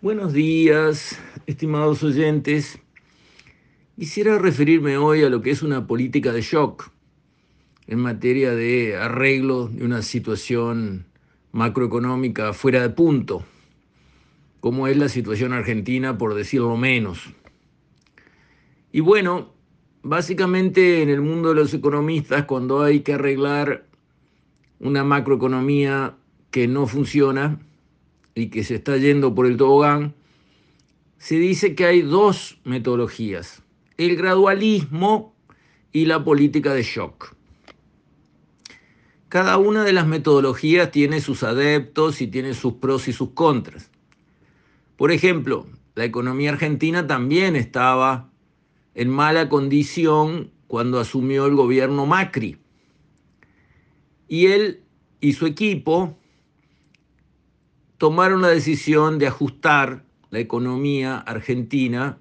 Buenos días, estimados oyentes. Quisiera referirme hoy a lo que es una política de shock en materia de arreglo de una situación macroeconómica fuera de punto, como es la situación argentina, por decirlo menos. Y bueno, básicamente en el mundo de los economistas, cuando hay que arreglar una macroeconomía que no funciona, y que se está yendo por el tobogán, se dice que hay dos metodologías, el gradualismo y la política de shock. Cada una de las metodologías tiene sus adeptos y tiene sus pros y sus contras. Por ejemplo, la economía argentina también estaba en mala condición cuando asumió el gobierno Macri. Y él y su equipo tomaron la decisión de ajustar la economía argentina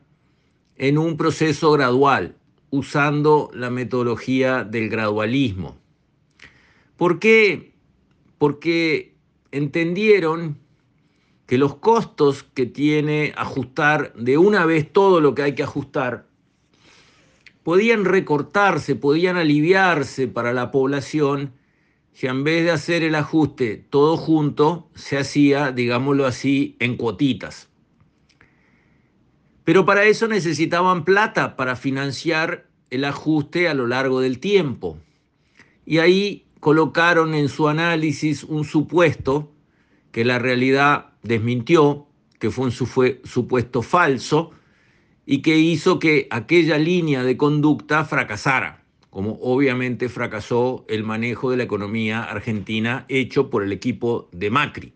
en un proceso gradual, usando la metodología del gradualismo. ¿Por qué? Porque entendieron que los costos que tiene ajustar de una vez todo lo que hay que ajustar podían recortarse, podían aliviarse para la población si en vez de hacer el ajuste todo junto, se hacía, digámoslo así, en cuotitas. Pero para eso necesitaban plata para financiar el ajuste a lo largo del tiempo. Y ahí colocaron en su análisis un supuesto que la realidad desmintió, que fue un supuesto falso y que hizo que aquella línea de conducta fracasara como obviamente fracasó el manejo de la economía argentina hecho por el equipo de Macri.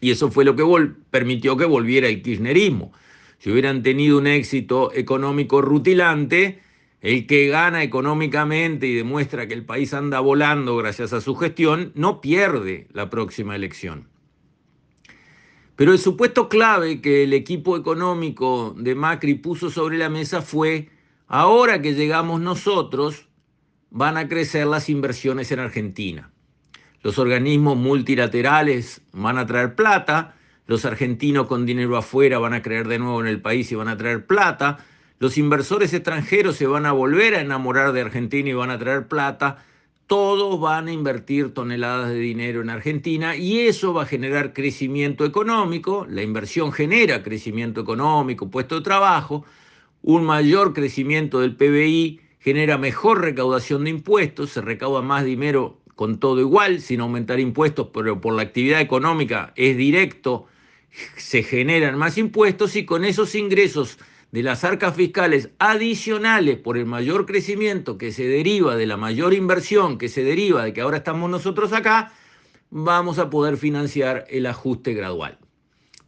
Y eso fue lo que permitió que volviera el kirchnerismo. Si hubieran tenido un éxito económico rutilante, el que gana económicamente y demuestra que el país anda volando gracias a su gestión, no pierde la próxima elección. Pero el supuesto clave que el equipo económico de Macri puso sobre la mesa fue, ahora que llegamos nosotros, van a crecer las inversiones en Argentina. Los organismos multilaterales van a traer plata, los argentinos con dinero afuera van a creer de nuevo en el país y van a traer plata, los inversores extranjeros se van a volver a enamorar de Argentina y van a traer plata, todos van a invertir toneladas de dinero en Argentina y eso va a generar crecimiento económico, la inversión genera crecimiento económico, puesto de trabajo, un mayor crecimiento del PBI, genera mejor recaudación de impuestos, se recauda más dinero con todo igual, sin aumentar impuestos, pero por la actividad económica es directo, se generan más impuestos y con esos ingresos de las arcas fiscales adicionales por el mayor crecimiento que se deriva de la mayor inversión que se deriva de que ahora estamos nosotros acá, vamos a poder financiar el ajuste gradual.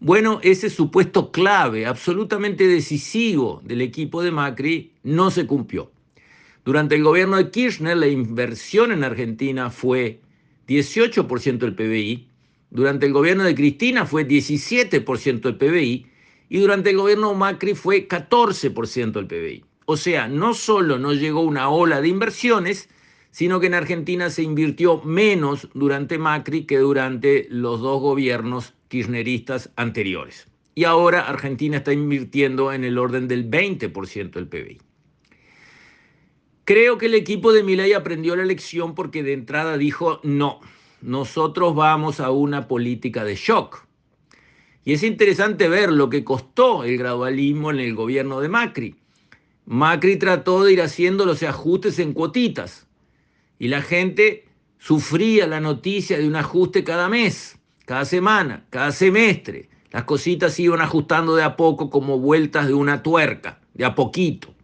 Bueno, ese supuesto clave, absolutamente decisivo del equipo de Macri, no se cumplió. Durante el gobierno de Kirchner, la inversión en Argentina fue 18% del PBI, durante el gobierno de Cristina fue 17% del PBI y durante el gobierno Macri fue 14% del PBI. O sea, no solo no llegó una ola de inversiones, sino que en Argentina se invirtió menos durante Macri que durante los dos gobiernos kirchneristas anteriores. Y ahora Argentina está invirtiendo en el orden del 20% del PBI. Creo que el equipo de Milei aprendió la lección porque de entrada dijo, no, nosotros vamos a una política de shock. Y es interesante ver lo que costó el gradualismo en el gobierno de Macri. Macri trató de ir haciendo los ajustes en cuotitas y la gente sufría la noticia de un ajuste cada mes, cada semana, cada semestre. Las cositas se iban ajustando de a poco como vueltas de una tuerca, de a poquito.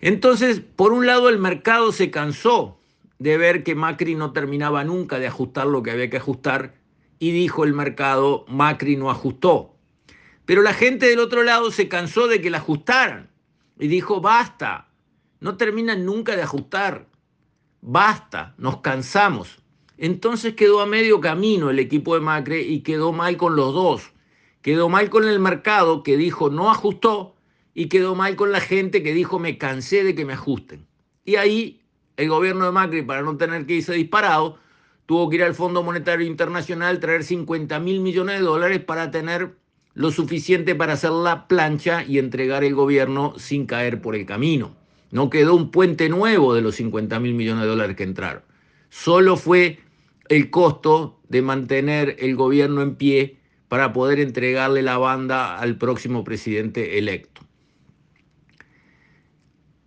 Entonces, por un lado, el mercado se cansó de ver que Macri no terminaba nunca de ajustar lo que había que ajustar y dijo el mercado, Macri no ajustó. Pero la gente del otro lado se cansó de que la ajustaran y dijo, basta, no terminan nunca de ajustar, basta, nos cansamos. Entonces quedó a medio camino el equipo de Macri y quedó mal con los dos. Quedó mal con el mercado que dijo no ajustó y quedó mal con la gente que dijo me cansé de que me ajusten. Y ahí el gobierno de Macri, para no tener que irse disparado, tuvo que ir al Fondo Monetario Internacional, traer 50 mil millones de dólares para tener lo suficiente para hacer la plancha y entregar el gobierno sin caer por el camino. No quedó un puente nuevo de los 50 mil millones de dólares que entraron. Solo fue el costo de mantener el gobierno en pie para poder entregarle la banda al próximo presidente electo.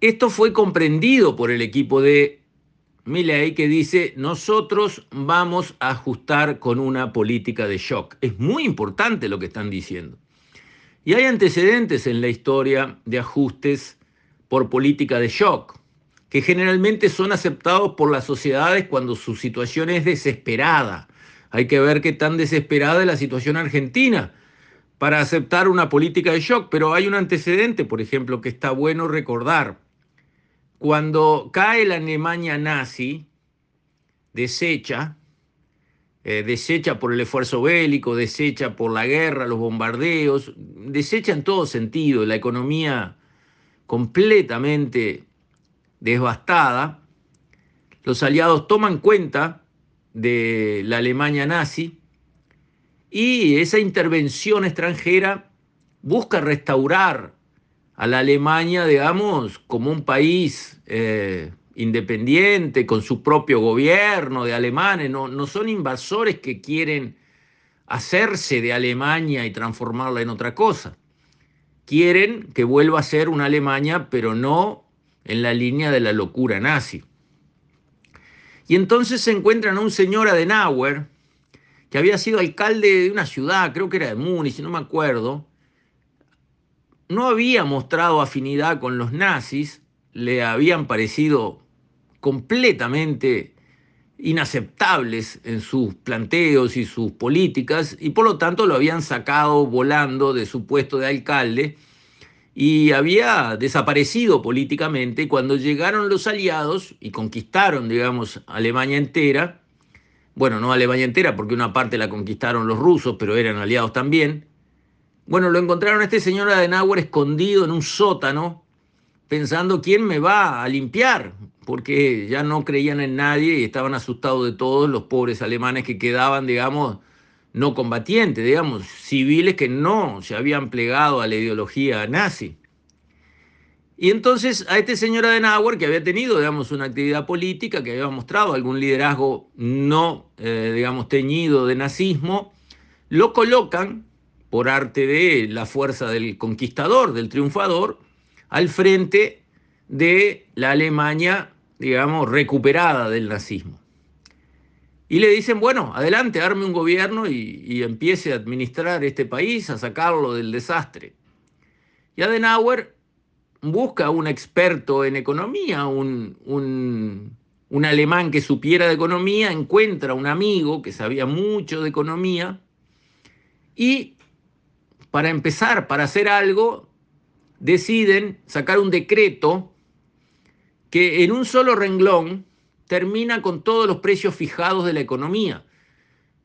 Esto fue comprendido por el equipo de Milley que dice, nosotros vamos a ajustar con una política de shock. Es muy importante lo que están diciendo. Y hay antecedentes en la historia de ajustes por política de shock, que generalmente son aceptados por las sociedades cuando su situación es desesperada. Hay que ver qué tan desesperada es la situación argentina para aceptar una política de shock, pero hay un antecedente, por ejemplo, que está bueno recordar. Cuando cae la Alemania nazi, desecha, eh, desecha por el esfuerzo bélico, desecha por la guerra, los bombardeos, desecha en todo sentido, la economía completamente devastada, los aliados toman cuenta de la Alemania nazi y esa intervención extranjera busca restaurar a la Alemania, digamos, como un país eh, independiente, con su propio gobierno de alemanes, no, no son invasores que quieren hacerse de Alemania y transformarla en otra cosa. Quieren que vuelva a ser una Alemania, pero no en la línea de la locura nazi. Y entonces se encuentran a un señor Adenauer, que había sido alcalde de una ciudad, creo que era de Múnich, no me acuerdo, no había mostrado afinidad con los nazis, le habían parecido completamente inaceptables en sus planteos y sus políticas y por lo tanto lo habían sacado volando de su puesto de alcalde y había desaparecido políticamente cuando llegaron los aliados y conquistaron, digamos, Alemania entera, bueno, no Alemania entera porque una parte la conquistaron los rusos, pero eran aliados también, bueno, lo encontraron a este señor Adenauer escondido en un sótano, pensando quién me va a limpiar, porque ya no creían en nadie y estaban asustados de todos los pobres alemanes que quedaban, digamos, no combatientes, digamos, civiles que no se habían plegado a la ideología nazi. Y entonces a este señor Adenauer, que había tenido, digamos, una actividad política, que había mostrado algún liderazgo no, eh, digamos, teñido de nazismo, lo colocan por arte de la fuerza del conquistador, del triunfador, al frente de la Alemania, digamos, recuperada del nazismo. Y le dicen, bueno, adelante, arme un gobierno y, empiece a administrar este país, a sacarlo del desastre. Y Adenauer busca un experto en economía, un, un, un alemán que supiera de economía, encuentra un amigo que sabía mucho de economía y para empezar, para hacer algo, deciden sacar un decreto que en un solo renglón termina con todos los precios fijados de la economía.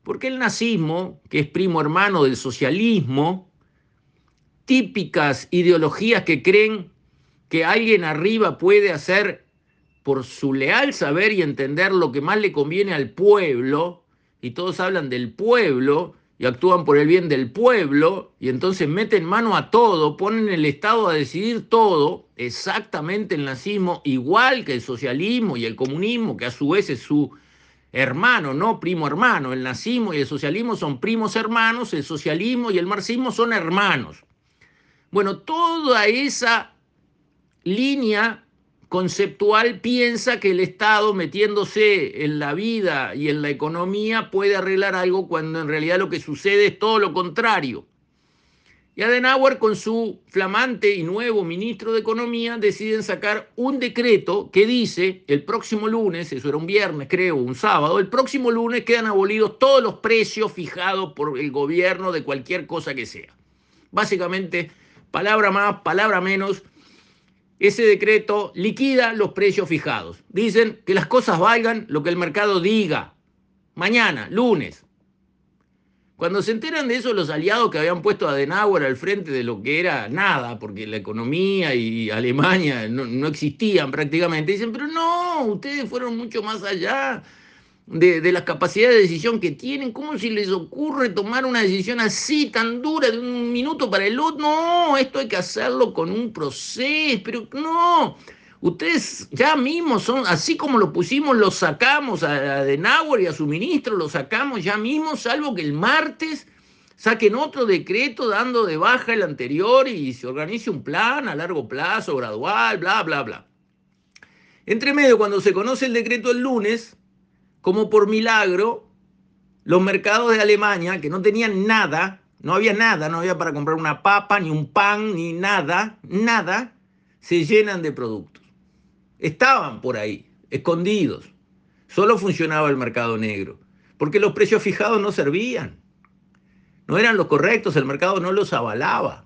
Porque el nazismo, que es primo hermano del socialismo, típicas ideologías que creen que alguien arriba puede hacer por su leal saber y entender lo que más le conviene al pueblo, y todos hablan del pueblo, y actúan por el bien del pueblo y entonces meten mano a todo, ponen el Estado a decidir todo, exactamente el nazismo, igual que el socialismo y el comunismo, que a su vez es su hermano, no primo hermano. El nazismo y el socialismo son primos hermanos, el socialismo y el marxismo son hermanos. Bueno, toda esa línea conceptual piensa que el Estado metiéndose en la vida y en la economía puede arreglar algo cuando en realidad lo que sucede es todo lo contrario. Y Adenauer con su flamante y nuevo ministro de Economía deciden sacar un decreto que dice el próximo lunes, eso era un viernes creo, un sábado, el próximo lunes quedan abolidos todos los precios fijados por el gobierno de cualquier cosa que sea. Básicamente, palabra más, palabra menos, ese decreto liquida los precios fijados. Dicen que las cosas valgan lo que el mercado diga. Mañana, lunes. Cuando se enteran de eso los aliados que habían puesto a Adenauer al frente de lo que era nada, porque la economía y Alemania no, no existían prácticamente, dicen, pero no, ustedes fueron mucho más allá. De, de, la capacidad de decisión que tienen. ¿Cómo si les ocurre tomar una decisión así, tan dura, de un minuto para el otro? No, esto hay que hacerlo con un proceso, pero no. Ustedes ya mismo son, así como lo pusimos, lo sacamos a, a Denauer y a su ministro, lo sacamos ya mismo, salvo que el martes saquen otro decreto dando de baja el anterior y se organice un plan a largo plazo, gradual, bla, bla, bla. Entre medio, cuando se conoce el decreto el lunes, como por milagro, los mercados de Alemania, que no tenían nada, no había nada, no había para comprar una papa, ni un pan, ni nada, nada, se llenan de productos. Estaban por ahí, escondidos. Solo funcionaba el mercado negro, porque los precios fijados no servían. No eran los correctos, el mercado no los avalaba.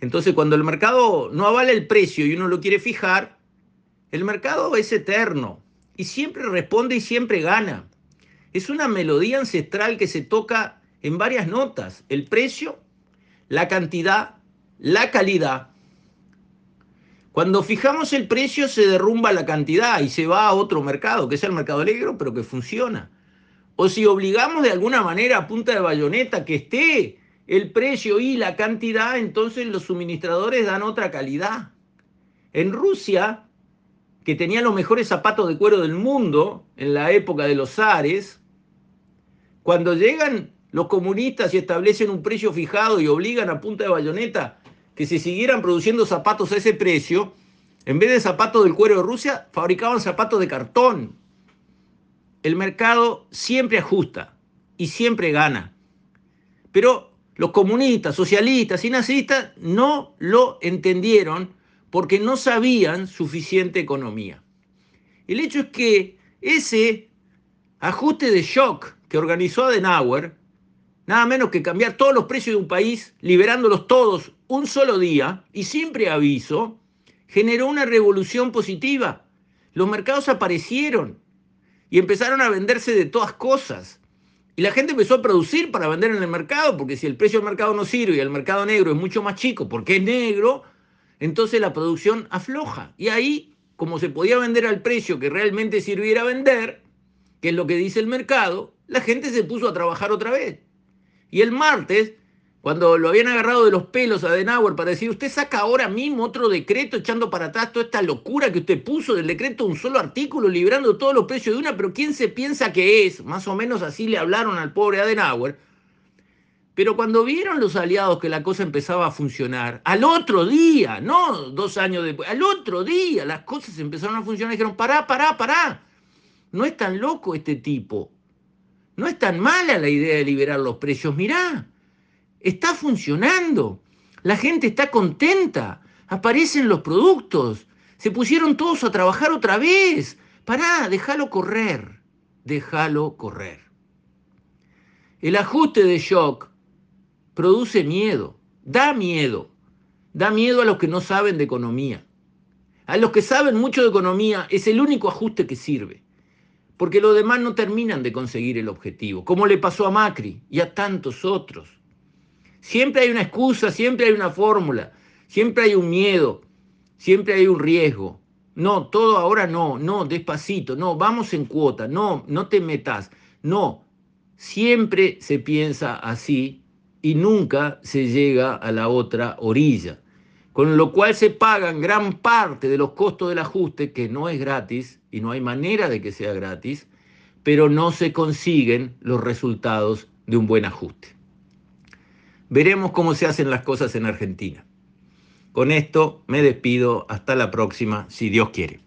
Entonces, cuando el mercado no avala el precio y uno lo quiere fijar, el mercado es eterno y siempre responde y siempre gana. Es una melodía ancestral que se toca en varias notas. El precio, la cantidad, la calidad. Cuando fijamos el precio se derrumba la cantidad y se va a otro mercado, que es el mercado negro, pero que funciona. O si obligamos de alguna manera a punta de bayoneta que esté el precio y la cantidad, entonces los suministradores dan otra calidad. En Rusia, que tenía los mejores zapatos de cuero del mundo en la época de los zares, cuando llegan los comunistas y establecen un precio fijado y obligan a punta de bayoneta que se siguieran produciendo zapatos a ese precio, en vez de zapatos del cuero de Rusia, fabricaban zapatos de cartón. El mercado siempre ajusta y siempre gana. Pero los comunistas, socialistas y nazistas no lo entendieron porque no sabían suficiente economía. El hecho es que ese ajuste de shock que organizó Adenauer, nada menos que cambiar todos los precios de un país, liberándolos todos un solo día y sin preaviso, generó una revolución positiva. Los mercados aparecieron y empezaron a venderse de todas cosas. Y la gente empezó a producir para vender en el mercado, porque si el precio del mercado no sirve y el mercado negro es mucho más chico porque es negro, entonces la producción afloja. Y ahí, como se podía vender al precio que realmente sirviera vender, que es lo que dice el mercado, la gente se puso a trabajar otra vez. Y el martes, cuando lo habían agarrado de los pelos a Denauer para decir, usted saca ahora mismo otro decreto echando para atrás toda esta locura que usted puso del decreto, un solo artículo, librando todos los precios de una, pero ¿quién se piensa que es? Más o menos así le hablaron al pobre Adenauer pero cuando vieron los aliados que la cosa empezaba a funcionar, al otro día, no dos años después, al otro día las cosas empezaron a funcionar dijeron, pará, pará, pará. No es tan loco este tipo. No es tan mala la idea de liberar los precios. Mirá, está funcionando. La gente está contenta. Aparecen los productos. Se pusieron todos a trabajar otra vez. Pará, déjalo correr. Déjalo correr. El ajuste de shock produce miedo, da miedo, da miedo a los que no saben de economía. A los que saben mucho de economía es el único ajuste que sirve, porque los demás no terminan de conseguir el objetivo, como le pasó a Macri y a tantos otros. Siempre hay una excusa, siempre hay una fórmula, siempre hay un miedo, siempre hay un riesgo. No, todo ahora no, no, despacito, no, vamos en cuota, no, no te metas, no. Siempre se piensa así y nunca se llega a la otra orilla. Con lo cual se pagan gran parte de los costos del ajuste, que no es gratis y no hay manera de que sea gratis, pero no se consiguen los resultados de un buen ajuste. Veremos cómo se hacen las cosas en Argentina. Con esto me despido, hasta la próxima, si Dios quiere.